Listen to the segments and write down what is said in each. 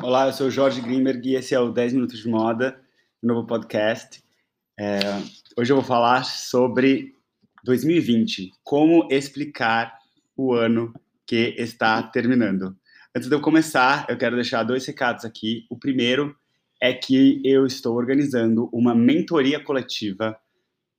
Olá, eu sou o Jorge Grimberg e esse é o 10 Minutos de Moda, novo podcast. É, hoje eu vou falar sobre 2020, como explicar o ano que está terminando. Antes de eu começar, eu quero deixar dois recados aqui. O primeiro é que eu estou organizando uma mentoria coletiva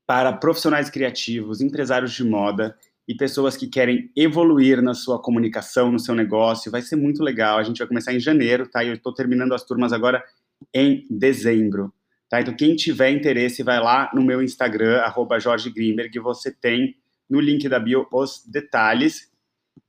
para profissionais criativos, empresários de moda e pessoas que querem evoluir na sua comunicação, no seu negócio. Vai ser muito legal. A gente vai começar em janeiro, tá? E eu estou terminando as turmas agora em dezembro. Tá? Então, quem tiver interesse, vai lá no meu Instagram, arroba Jorge Grimberg, você tem no link da bio os detalhes.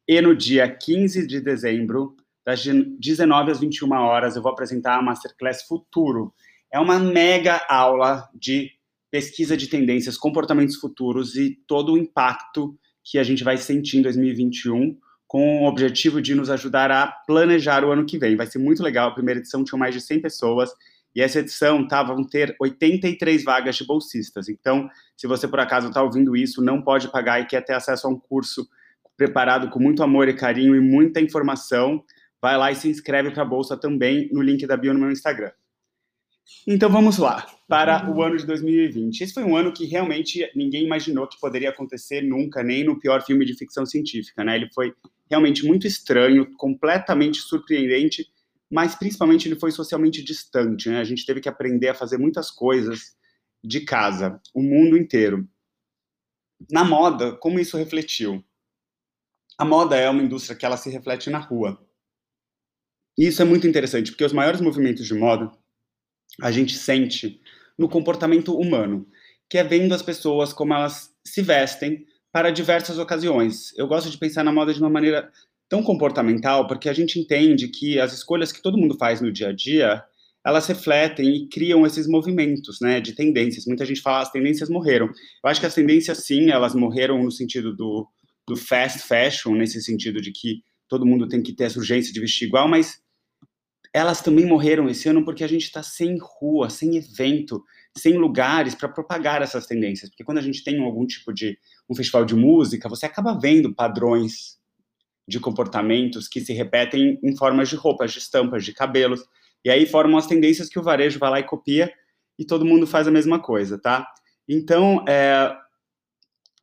E no dia 15 de dezembro, das 19 às 21 horas, eu vou apresentar a Masterclass Futuro. É uma mega aula de pesquisa de tendências, comportamentos futuros e todo o impacto que a gente vai sentir em 2021 com o objetivo de nos ajudar a planejar o ano que vem. Vai ser muito legal. A primeira edição tinha mais de 100 pessoas e essa edição tá, vão ter 83 vagas de bolsistas. Então, se você por acaso está ouvindo isso, não pode pagar e quer ter acesso a um curso preparado com muito amor e carinho e muita informação, vai lá e se inscreve para a bolsa também no link da bio no meu Instagram. Então vamos lá, para o ano de 2020. Esse foi um ano que realmente ninguém imaginou que poderia acontecer nunca, nem no pior filme de ficção científica, né? Ele foi realmente muito estranho, completamente surpreendente, mas principalmente ele foi socialmente distante, né? A gente teve que aprender a fazer muitas coisas de casa, o mundo inteiro. Na moda, como isso refletiu? A moda é uma indústria que ela se reflete na rua. E isso é muito interessante, porque os maiores movimentos de moda a gente sente no comportamento humano, que é vendo as pessoas como elas se vestem para diversas ocasiões. Eu gosto de pensar na moda de uma maneira tão comportamental, porque a gente entende que as escolhas que todo mundo faz no dia a dia, elas refletem e criam esses movimentos, né, de tendências. Muita gente fala as tendências morreram. Eu acho que as tendências sim, elas morreram no sentido do, do fast fashion, nesse sentido de que todo mundo tem que ter essa urgência de vestir igual, mas elas também morreram esse ano porque a gente está sem rua, sem evento, sem lugares para propagar essas tendências. Porque quando a gente tem algum tipo de um festival de música, você acaba vendo padrões de comportamentos que se repetem em formas de roupas, de estampas, de cabelos. E aí formam as tendências que o varejo vai lá e copia e todo mundo faz a mesma coisa, tá? Então, é,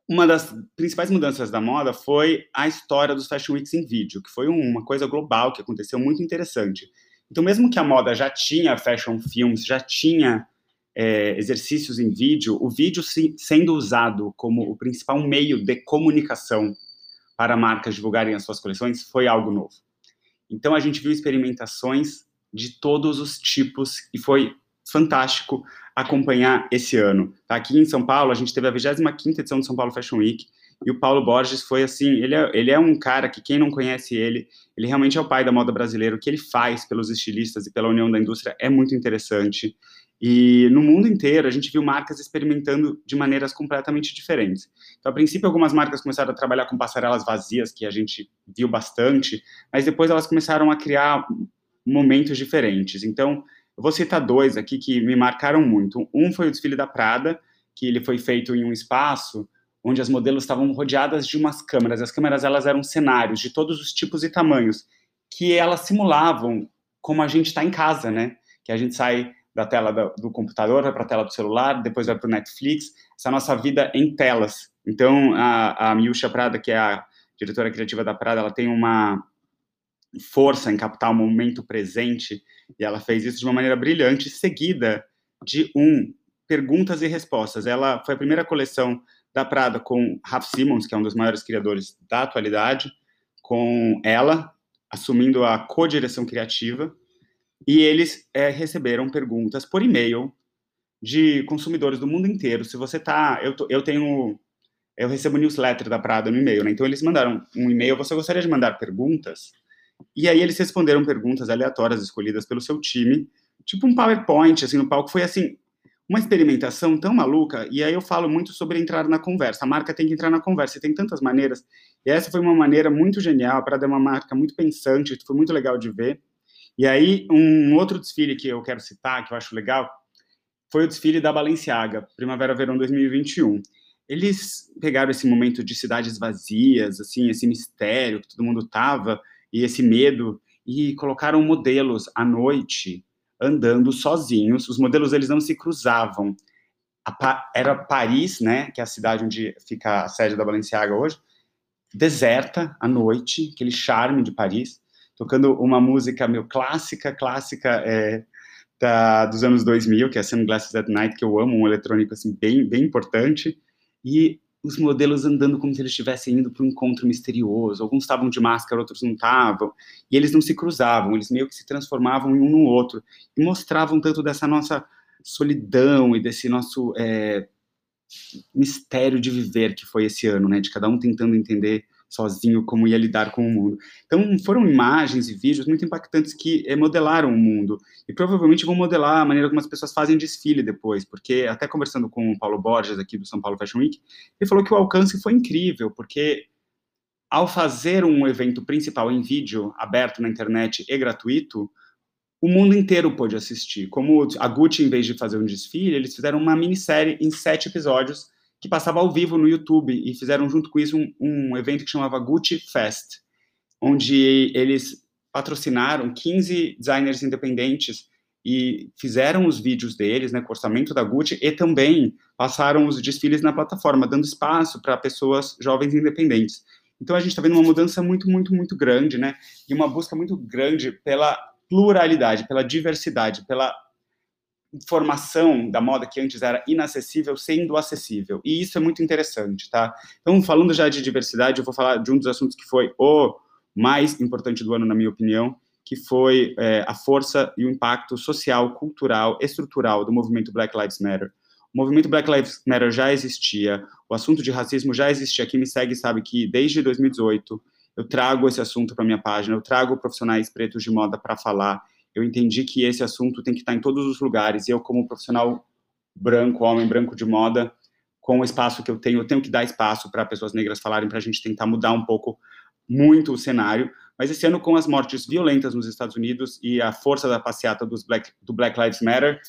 uma das principais mudanças da moda foi a história dos Fashion Weeks em vídeo, que foi uma coisa global que aconteceu muito interessante. Então, mesmo que a moda já tinha fashion films, já tinha é, exercícios em vídeo, o vídeo se, sendo usado como o principal meio de comunicação para marcas divulgarem as suas coleções foi algo novo. Então, a gente viu experimentações de todos os tipos e foi fantástico acompanhar esse ano. Aqui em São Paulo, a gente teve a 25ª edição do São Paulo Fashion Week, e o Paulo Borges foi assim, ele é, ele é um cara que quem não conhece ele, ele realmente é o pai da moda brasileira. O que ele faz pelos estilistas e pela união da indústria é muito interessante. E no mundo inteiro a gente viu marcas experimentando de maneiras completamente diferentes. Então, a princípio, algumas marcas começaram a trabalhar com passarelas vazias, que a gente viu bastante, mas depois elas começaram a criar momentos diferentes. Então, eu vou citar dois aqui que me marcaram muito. Um foi o desfile da Prada, que ele foi feito em um espaço onde as modelos estavam rodeadas de umas câmeras. As câmeras elas eram cenários de todos os tipos e tamanhos, que elas simulavam como a gente está em casa, né? Que a gente sai da tela do, do computador, vai para a tela do celular, depois vai para o Netflix, essa nossa vida em telas. Então, a, a Miúcha Prada, que é a diretora criativa da Prada, ela tem uma força em captar o momento presente, e ela fez isso de uma maneira brilhante, seguida de um perguntas e respostas. Ela foi a primeira coleção da Prada com Raf Simons, que é um dos maiores criadores da atualidade, com ela assumindo a co-direção criativa, e eles é, receberam perguntas por e-mail de consumidores do mundo inteiro. Se você tá, eu, eu tenho, eu recebo newsletter da Prada no e-mail, né? Então eles mandaram um e-mail. Você gostaria de mandar perguntas? E aí eles responderam perguntas aleatórias escolhidas pelo seu time, tipo um PowerPoint assim no palco. Foi assim uma experimentação tão maluca, e aí eu falo muito sobre entrar na conversa. A marca tem que entrar na conversa, e tem tantas maneiras. E essa foi uma maneira muito genial, para dar uma marca muito pensante, foi muito legal de ver. E aí, um outro desfile que eu quero citar, que eu acho legal, foi o desfile da Balenciaga, Primavera-Verão 2021. Eles pegaram esse momento de cidades vazias, assim, esse mistério que todo mundo tava, e esse medo, e colocaram modelos à noite andando sozinhos. Os modelos eles não se cruzavam. Pa era Paris, né, que é a cidade onde fica a sede da Balenciaga hoje, deserta à noite, aquele charme de Paris, tocando uma música meio clássica, clássica é, da, dos anos 2000, que é Sunglasses at Night, que eu amo, um eletrônico assim bem bem importante, e os modelos andando como se eles estivessem indo para um encontro misterioso. Alguns estavam de máscara, outros não estavam. E eles não se cruzavam, eles meio que se transformavam em um no outro. E mostravam tanto dessa nossa solidão e desse nosso é, mistério de viver que foi esse ano, né? De cada um tentando entender sozinho como ia lidar com o mundo. Então, foram imagens e vídeos muito impactantes que é, modelaram o mundo e provavelmente vão modelar a maneira como as pessoas fazem desfile depois, porque até conversando com o Paulo Borges aqui do São Paulo Fashion Week, ele falou que o alcance foi incrível, porque ao fazer um evento principal em vídeo, aberto na internet e gratuito, o mundo inteiro pôde assistir. Como a Gucci, em vez de fazer um desfile, eles fizeram uma minissérie em sete episódios que passava ao vivo no YouTube e fizeram junto com isso um, um evento que chamava Gucci Fest, onde eles patrocinaram 15 designers independentes e fizeram os vídeos deles, né, com orçamento da Gucci, e também passaram os desfiles na plataforma, dando espaço para pessoas jovens independentes. Então a gente está vendo uma mudança muito, muito, muito grande, né, e uma busca muito grande pela pluralidade, pela diversidade, pela informação da moda que antes era inacessível sendo acessível. E isso é muito interessante, tá? Então, falando já de diversidade, eu vou falar de um dos assuntos que foi o mais importante do ano, na minha opinião, que foi é, a força e o impacto social, cultural, estrutural do movimento Black Lives Matter. O movimento Black Lives Matter já existia, o assunto de racismo já existia. Quem me segue sabe que desde 2018 eu trago esse assunto para minha página, eu trago profissionais pretos de moda para falar eu entendi que esse assunto tem que estar em todos os lugares. E eu, como profissional branco, homem branco de moda, com o espaço que eu tenho, eu tenho que dar espaço para pessoas negras falarem, para a gente tentar mudar um pouco, muito o cenário. Mas esse ano, com as mortes violentas nos Estados Unidos e a força da passeata dos Black, do Black Lives Matter,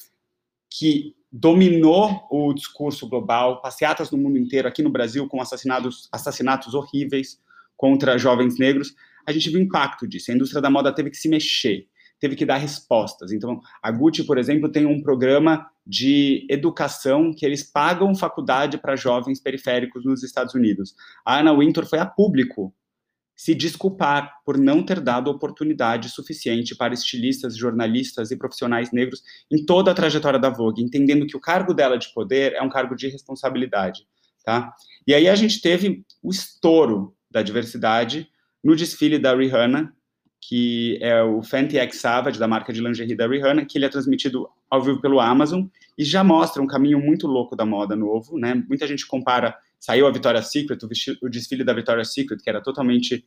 que dominou o discurso global, passeatas no mundo inteiro, aqui no Brasil, com assassinatos, assassinatos horríveis contra jovens negros, a gente viu o impacto disso. A indústria da moda teve que se mexer teve que dar respostas. Então, a Gucci, por exemplo, tem um programa de educação que eles pagam faculdade para jovens periféricos nos Estados Unidos. A Anna Wintour foi a público se desculpar por não ter dado oportunidade suficiente para estilistas, jornalistas e profissionais negros em toda a trajetória da Vogue, entendendo que o cargo dela de poder é um cargo de responsabilidade, tá? E aí a gente teve o estouro da diversidade no desfile da Rihanna, que é o Fenty X Savage, da marca de lingerie da Rihanna, que ele é transmitido ao vivo pelo Amazon e já mostra um caminho muito louco da moda novo, né? Muita gente compara, saiu a Victoria's Secret, o, vestido, o desfile da Victoria's Secret, que era totalmente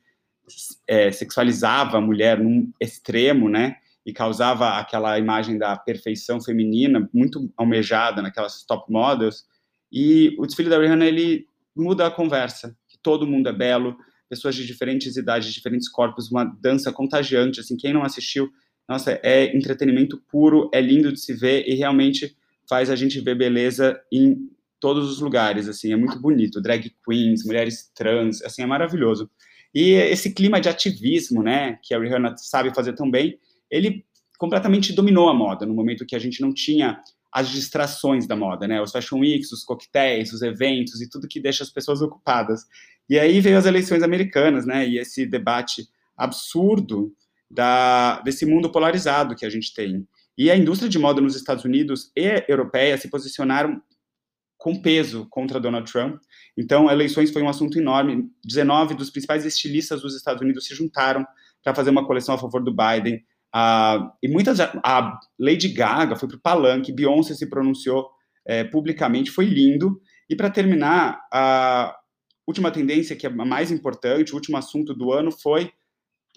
é, sexualizava a mulher num extremo, né? E causava aquela imagem da perfeição feminina muito almejada naquelas top models. E o desfile da Rihanna ele muda a conversa, que todo mundo é belo, pessoas de diferentes idades, diferentes corpos, uma dança contagiante, assim, quem não assistiu, nossa, é entretenimento puro, é lindo de se ver e realmente faz a gente ver beleza em todos os lugares, assim, é muito bonito, drag queens, mulheres trans, assim, é maravilhoso. E esse clima de ativismo, né, que a Rihanna sabe fazer tão bem, ele completamente dominou a moda, no momento que a gente não tinha as distrações da moda, né? Os fashion weeks, os coquetéis, os eventos e tudo que deixa as pessoas ocupadas. E aí veio as eleições americanas, né? E esse debate absurdo da, desse mundo polarizado que a gente tem. E a indústria de moda nos Estados Unidos e europeia se posicionaram com peso contra Donald Trump. Então, eleições foi um assunto enorme. 19 dos principais estilistas dos Estados Unidos se juntaram para fazer uma coleção a favor do Biden. Uh, e muitas. A Lady Gaga foi para o palanque, Beyoncé se pronunciou é, publicamente, foi lindo. E para terminar, a última tendência, que é a mais importante, o último assunto do ano foi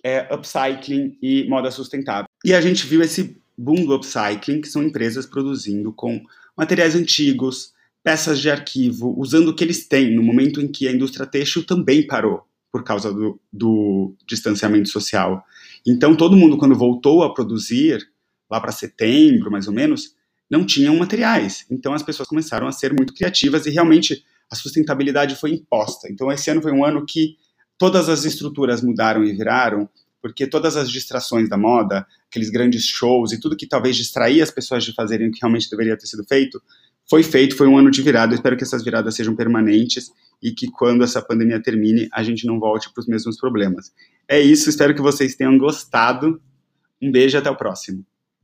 é, upcycling e moda sustentável. E a gente viu esse boom do upcycling, que são empresas produzindo com materiais antigos, peças de arquivo, usando o que eles têm, no momento em que a indústria têxtil também parou por causa do, do distanciamento social. Então, todo mundo, quando voltou a produzir, lá para setembro, mais ou menos, não tinham materiais. Então, as pessoas começaram a ser muito criativas e realmente a sustentabilidade foi imposta. Então, esse ano foi um ano que todas as estruturas mudaram e viraram, porque todas as distrações da moda, aqueles grandes shows e tudo que talvez distraía as pessoas de fazerem o que realmente deveria ter sido feito, foi feito, foi um ano de virada. Eu espero que essas viradas sejam permanentes e que quando essa pandemia termine, a gente não volte para os mesmos problemas. É isso, espero que vocês tenham gostado. Um beijo e até o próximo.